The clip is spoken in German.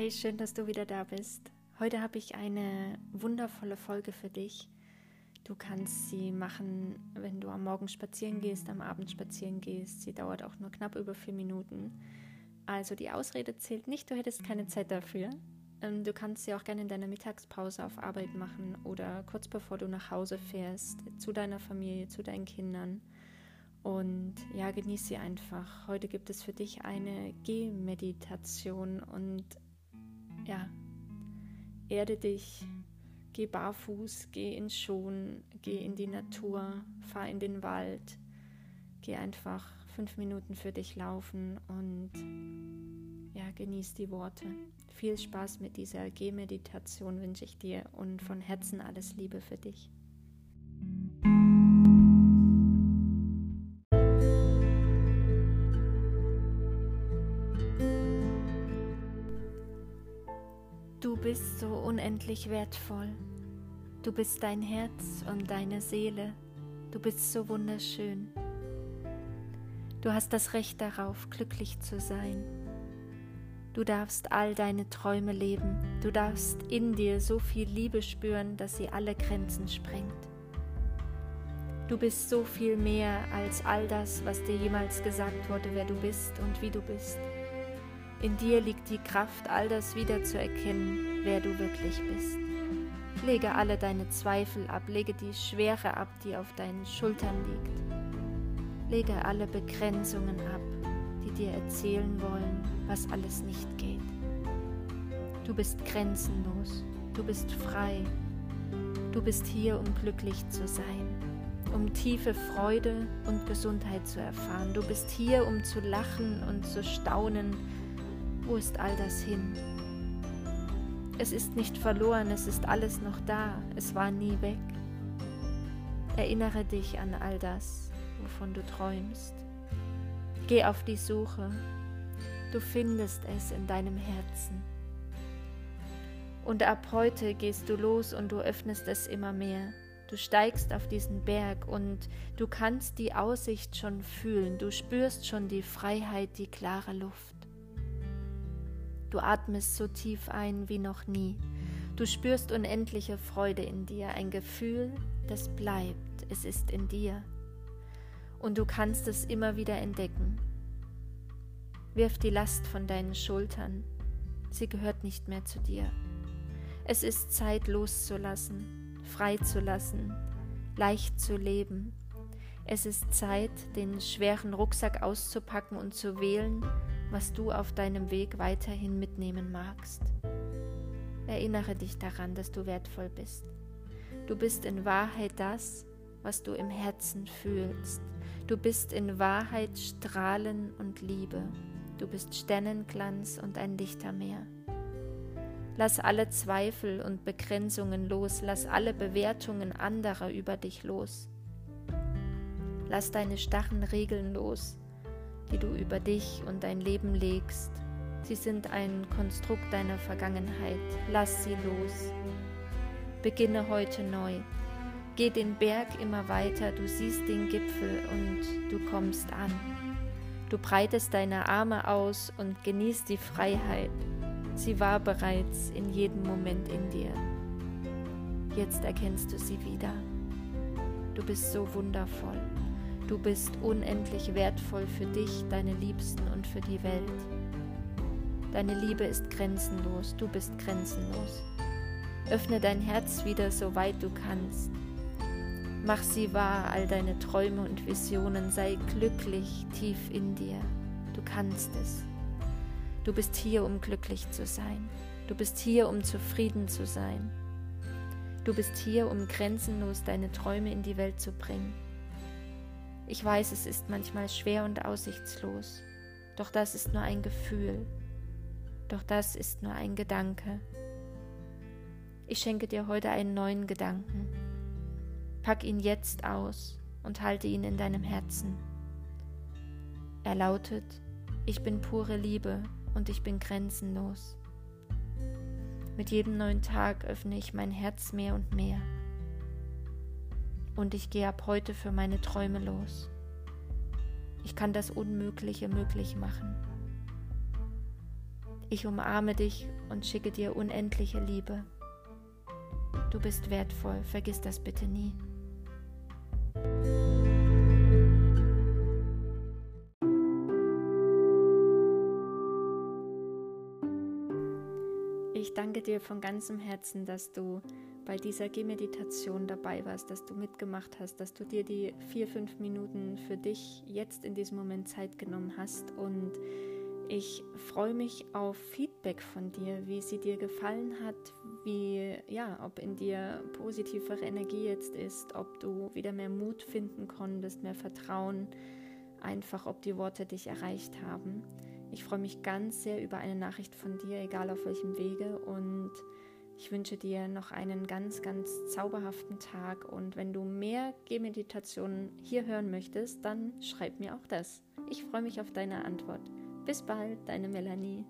Hi, schön, dass du wieder da bist. Heute habe ich eine wundervolle Folge für dich. Du kannst sie machen, wenn du am Morgen spazieren gehst, am Abend spazieren gehst. Sie dauert auch nur knapp über vier Minuten. Also die Ausrede zählt nicht, du hättest keine Zeit dafür. Ähm, du kannst sie auch gerne in deiner Mittagspause auf Arbeit machen oder kurz bevor du nach Hause fährst, zu deiner Familie, zu deinen Kindern. Und ja, genieß sie einfach. Heute gibt es für dich eine Gehmeditation und ja, erde dich, geh barfuß, geh ins Schon, geh in die Natur, fahr in den Wald, geh einfach fünf Minuten für dich laufen und ja, genieß die Worte. Viel Spaß mit dieser Gehmeditation wünsche ich dir und von Herzen alles Liebe für dich. Bist so unendlich wertvoll. Du bist dein Herz und deine Seele. Du bist so wunderschön. Du hast das Recht darauf, glücklich zu sein. Du darfst all deine Träume leben. Du darfst in dir so viel Liebe spüren, dass sie alle Grenzen sprengt. Du bist so viel mehr als all das, was dir jemals gesagt wurde, wer du bist und wie du bist. In dir liegt die Kraft, all das wiederzuerkennen, wer du wirklich bist. Lege alle deine Zweifel ab, lege die Schwere ab, die auf deinen Schultern liegt. Lege alle Begrenzungen ab, die dir erzählen wollen, was alles nicht geht. Du bist grenzenlos, du bist frei, du bist hier, um glücklich zu sein, um tiefe Freude und Gesundheit zu erfahren. Du bist hier, um zu lachen und zu staunen, wo ist all das hin? Es ist nicht verloren, es ist alles noch da, es war nie weg. Erinnere dich an all das, wovon du träumst. Geh auf die Suche, du findest es in deinem Herzen. Und ab heute gehst du los und du öffnest es immer mehr. Du steigst auf diesen Berg und du kannst die Aussicht schon fühlen, du spürst schon die Freiheit, die klare Luft. Du atmest so tief ein wie noch nie. Du spürst unendliche Freude in dir, ein Gefühl, das bleibt. Es ist in dir. Und du kannst es immer wieder entdecken. Wirf die Last von deinen Schultern. Sie gehört nicht mehr zu dir. Es ist Zeit loszulassen, frei zu lassen, leicht zu leben. Es ist Zeit, den schweren Rucksack auszupacken und zu wählen, was du auf deinem Weg weiterhin mitnehmen magst. Erinnere dich daran, dass du wertvoll bist. Du bist in Wahrheit das, was du im Herzen fühlst. Du bist in Wahrheit Strahlen und Liebe. Du bist Sternenglanz und ein Lichtermeer. Lass alle Zweifel und Begrenzungen los, lass alle Bewertungen anderer über dich los. Lass deine starren Regeln los, die du über dich und dein Leben legst. Sie sind ein Konstrukt deiner Vergangenheit. Lass sie los. Beginne heute neu. Geh den Berg immer weiter, du siehst den Gipfel und du kommst an. Du breitest deine Arme aus und genießt die Freiheit. Sie war bereits in jedem Moment in dir. Jetzt erkennst du sie wieder. Du bist so wundervoll. Du bist unendlich wertvoll für dich, deine Liebsten und für die Welt. Deine Liebe ist grenzenlos, du bist grenzenlos. Öffne dein Herz wieder, so weit du kannst. Mach sie wahr, all deine Träume und Visionen, sei glücklich tief in dir. Du kannst es. Du bist hier, um glücklich zu sein. Du bist hier, um zufrieden zu sein. Du bist hier, um grenzenlos deine Träume in die Welt zu bringen. Ich weiß, es ist manchmal schwer und aussichtslos, doch das ist nur ein Gefühl, doch das ist nur ein Gedanke. Ich schenke dir heute einen neuen Gedanken. Pack ihn jetzt aus und halte ihn in deinem Herzen. Er lautet, ich bin pure Liebe und ich bin grenzenlos. Mit jedem neuen Tag öffne ich mein Herz mehr und mehr und ich gehe ab heute für meine Träume los. Ich kann das Unmögliche möglich machen. Ich umarme dich und schicke dir unendliche Liebe. Du bist wertvoll, vergiss das bitte nie. Ich danke dir von ganzem Herzen, dass du bei dieser Gehmeditation dabei warst, dass du mitgemacht hast, dass du dir die vier, fünf Minuten für dich jetzt in diesem Moment Zeit genommen hast und ich freue mich auf Feedback von dir, wie sie dir gefallen hat, wie ja, ob in dir positivere Energie jetzt ist, ob du wieder mehr Mut finden konntest, mehr Vertrauen, einfach ob die Worte dich erreicht haben. Ich freue mich ganz sehr über eine Nachricht von dir, egal auf welchem Wege und ich wünsche dir noch einen ganz, ganz zauberhaften Tag und wenn du mehr Gehmeditationen hier hören möchtest, dann schreib mir auch das. Ich freue mich auf deine Antwort. Bis bald, deine Melanie.